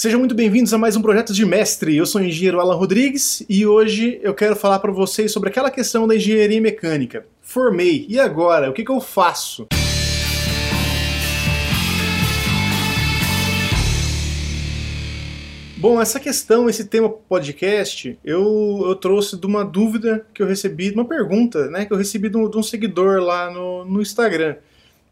Sejam muito bem-vindos a mais um Projeto de Mestre. Eu sou o engenheiro Alan Rodrigues e hoje eu quero falar para vocês sobre aquela questão da engenharia mecânica. Formei, e agora? O que, que eu faço? Bom, essa questão, esse tema podcast, eu, eu trouxe de uma dúvida que eu recebi, de uma pergunta né, que eu recebi de um, de um seguidor lá no, no Instagram.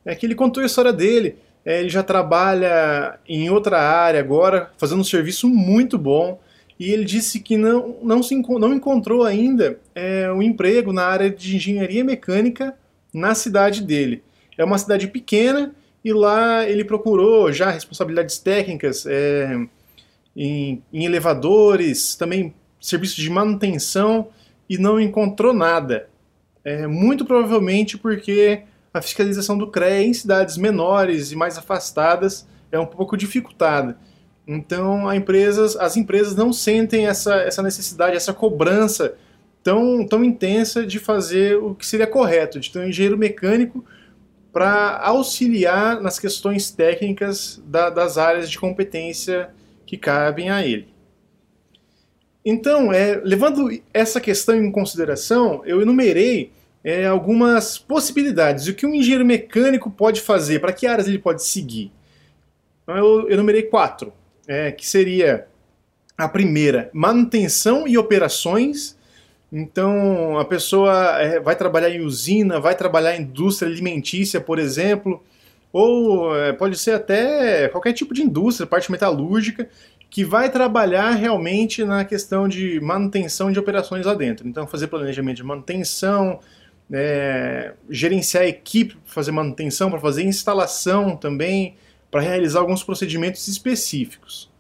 É que ele contou a história dele é, ele já trabalha em outra área agora, fazendo um serviço muito bom. E ele disse que não, não, se, não encontrou ainda é, um emprego na área de engenharia mecânica na cidade dele. É uma cidade pequena e lá ele procurou já responsabilidades técnicas é, em, em elevadores, também serviços de manutenção e não encontrou nada. É, muito provavelmente porque a fiscalização do CREA em cidades menores e mais afastadas é um pouco dificultada. Então, empresas, as empresas não sentem essa, essa necessidade, essa cobrança tão, tão intensa de fazer o que seria correto, de ter um engenheiro mecânico para auxiliar nas questões técnicas da, das áreas de competência que cabem a ele. Então, é, levando essa questão em consideração, eu enumerei é, algumas possibilidades. O que um engenheiro mecânico pode fazer? Para que áreas ele pode seguir? Então, eu enumerei quatro, é, que seria a primeira, manutenção e operações. Então, a pessoa é, vai trabalhar em usina, vai trabalhar em indústria alimentícia, por exemplo, ou é, pode ser até qualquer tipo de indústria, parte metalúrgica, que vai trabalhar realmente na questão de manutenção de operações lá dentro. Então, fazer planejamento de manutenção, é, gerenciar equipe para fazer manutenção, para fazer instalação também, para realizar alguns procedimentos específicos.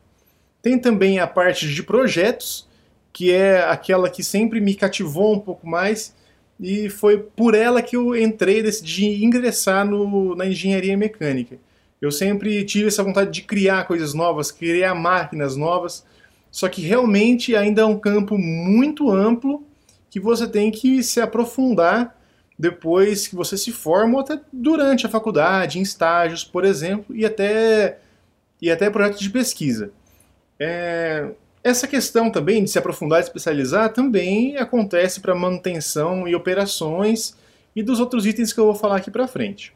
Tem também a parte de projetos, que é aquela que sempre me cativou um pouco mais e foi por ela que eu entrei, decidi ingressar no, na engenharia mecânica. Eu sempre tive essa vontade de criar coisas novas, criar máquinas novas, só que realmente ainda é um campo muito amplo que você tem que se aprofundar depois que você se forma ou até durante a faculdade, em estágios, por exemplo, e até, e até projetos de pesquisa. É, essa questão também de se aprofundar e especializar também acontece para manutenção e operações e dos outros itens que eu vou falar aqui para frente.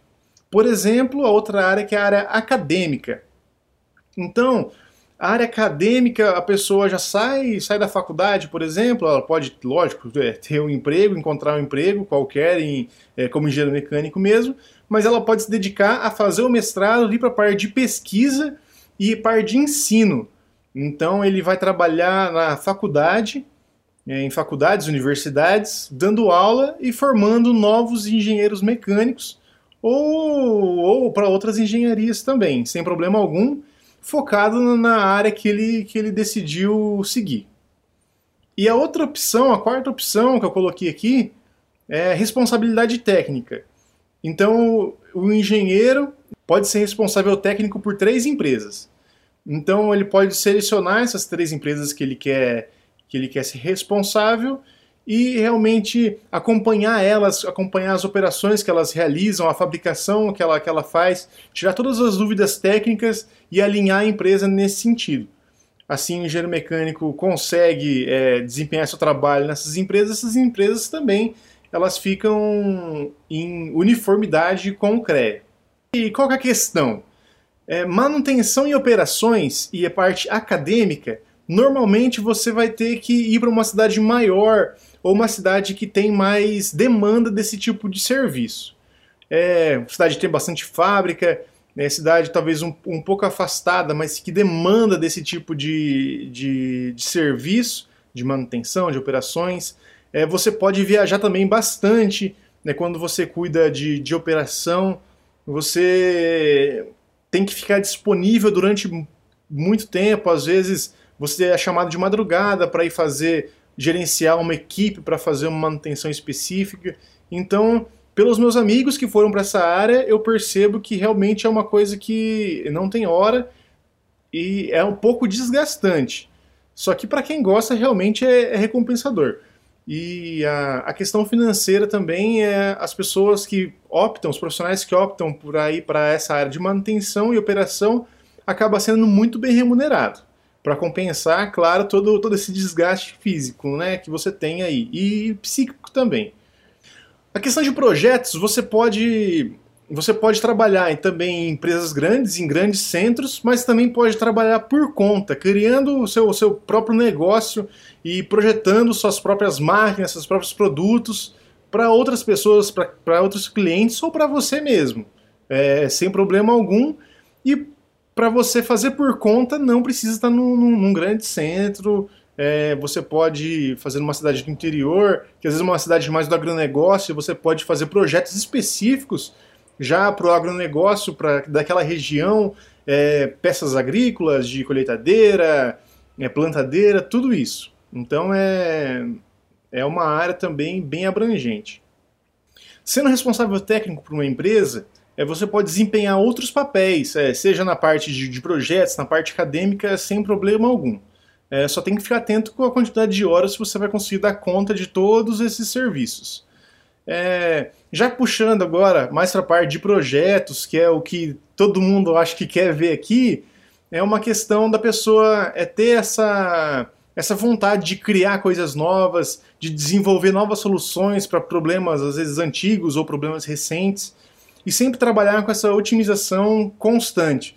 Por exemplo, a outra área que é a área acadêmica. Então, a área acadêmica, a pessoa já sai, sai da faculdade, por exemplo, ela pode, lógico, é, ter um emprego, encontrar um emprego qualquer, em, é, como engenheiro mecânico mesmo, mas ela pode se dedicar a fazer o mestrado ali para a parte de pesquisa e parte de ensino. Então ele vai trabalhar na faculdade, é, em faculdades, universidades, dando aula e formando novos engenheiros mecânicos ou, ou para outras engenharias também, sem problema algum focado na área que ele, que ele decidiu seguir. E a outra opção, a quarta opção que eu coloquei aqui, é responsabilidade técnica. Então, o engenheiro pode ser responsável técnico por três empresas. Então, ele pode selecionar essas três empresas que ele quer, que ele quer ser responsável e realmente acompanhar elas, acompanhar as operações que elas realizam, a fabricação que ela, que ela faz, tirar todas as dúvidas técnicas e alinhar a empresa nesse sentido. Assim, o engenheiro mecânico consegue é, desempenhar seu trabalho nessas empresas, essas empresas também elas ficam em uniformidade com o CREA. E qual é a questão? É, manutenção e operações e a parte acadêmica, normalmente você vai ter que ir para uma cidade maior, ou uma cidade que tem mais demanda desse tipo de serviço. É, cidade tem bastante fábrica, é cidade talvez um, um pouco afastada, mas que demanda desse tipo de, de, de serviço, de manutenção, de operações. É, você pode viajar também bastante né, quando você cuida de, de operação. Você tem que ficar disponível durante muito tempo, às vezes você é chamado de madrugada para ir fazer gerenciar uma equipe para fazer uma manutenção específica. Então, pelos meus amigos que foram para essa área, eu percebo que realmente é uma coisa que não tem hora e é um pouco desgastante. Só que para quem gosta, realmente é, é recompensador. E a, a, questão financeira também é as pessoas que optam, os profissionais que optam por aí para essa área de manutenção e operação, acaba sendo muito bem remunerado. Para compensar, claro, todo, todo esse desgaste físico né, que você tem aí e psíquico também. A questão de projetos, você pode você pode trabalhar também em empresas grandes, em grandes centros, mas também pode trabalhar por conta, criando o seu, o seu próprio negócio e projetando suas próprias máquinas, seus próprios produtos para outras pessoas, para outros clientes ou para você mesmo, é, sem problema algum. E para você fazer por conta, não precisa estar num, num grande centro. É, você pode fazer numa cidade do interior, que às vezes é uma cidade mais do agronegócio, você pode fazer projetos específicos já para o agronegócio, para daquela região, é, peças agrícolas, de colheitadeira, é, plantadeira, tudo isso. Então é, é uma área também bem abrangente. Sendo responsável técnico por uma empresa, é, você pode desempenhar outros papéis, é, seja na parte de, de, projetos, na parte acadêmica, sem problema algum. É, só tem que ficar atento com a quantidade de horas que você vai conseguir dar conta de todos esses serviços. É, já puxando agora mais para a parte de projetos, que é o que todo mundo acha que quer ver aqui, é uma questão da pessoa é ter essa, essa vontade de criar coisas novas, de desenvolver novas soluções para problemas às vezes antigos ou problemas recentes e sempre trabalhar com essa otimização constante.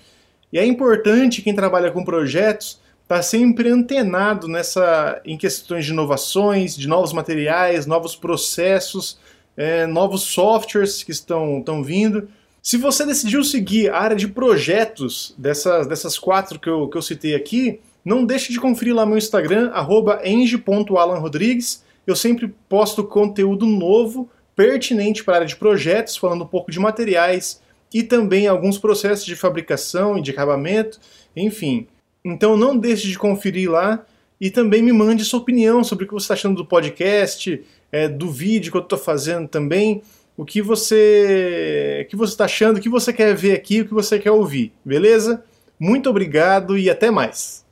E é importante quem trabalha com projetos estar tá sempre antenado nessa em questões de inovações, de novos materiais, novos processos, é, novos softwares que estão, estão vindo. Se você decidiu seguir a área de projetos dessas, dessas quatro que eu, que eu citei aqui, não deixe de conferir lá meu Instagram, eng.alanrodrigues. Eu sempre posto conteúdo novo pertinente para a área de projetos, falando um pouco de materiais e também alguns processos de fabricação e de acabamento, enfim. Então não deixe de conferir lá e também me mande sua opinião sobre o que você está achando do podcast, é, do vídeo que eu estou fazendo também, o que você que você está achando, o que você quer ver aqui, o que você quer ouvir, beleza? Muito obrigado e até mais.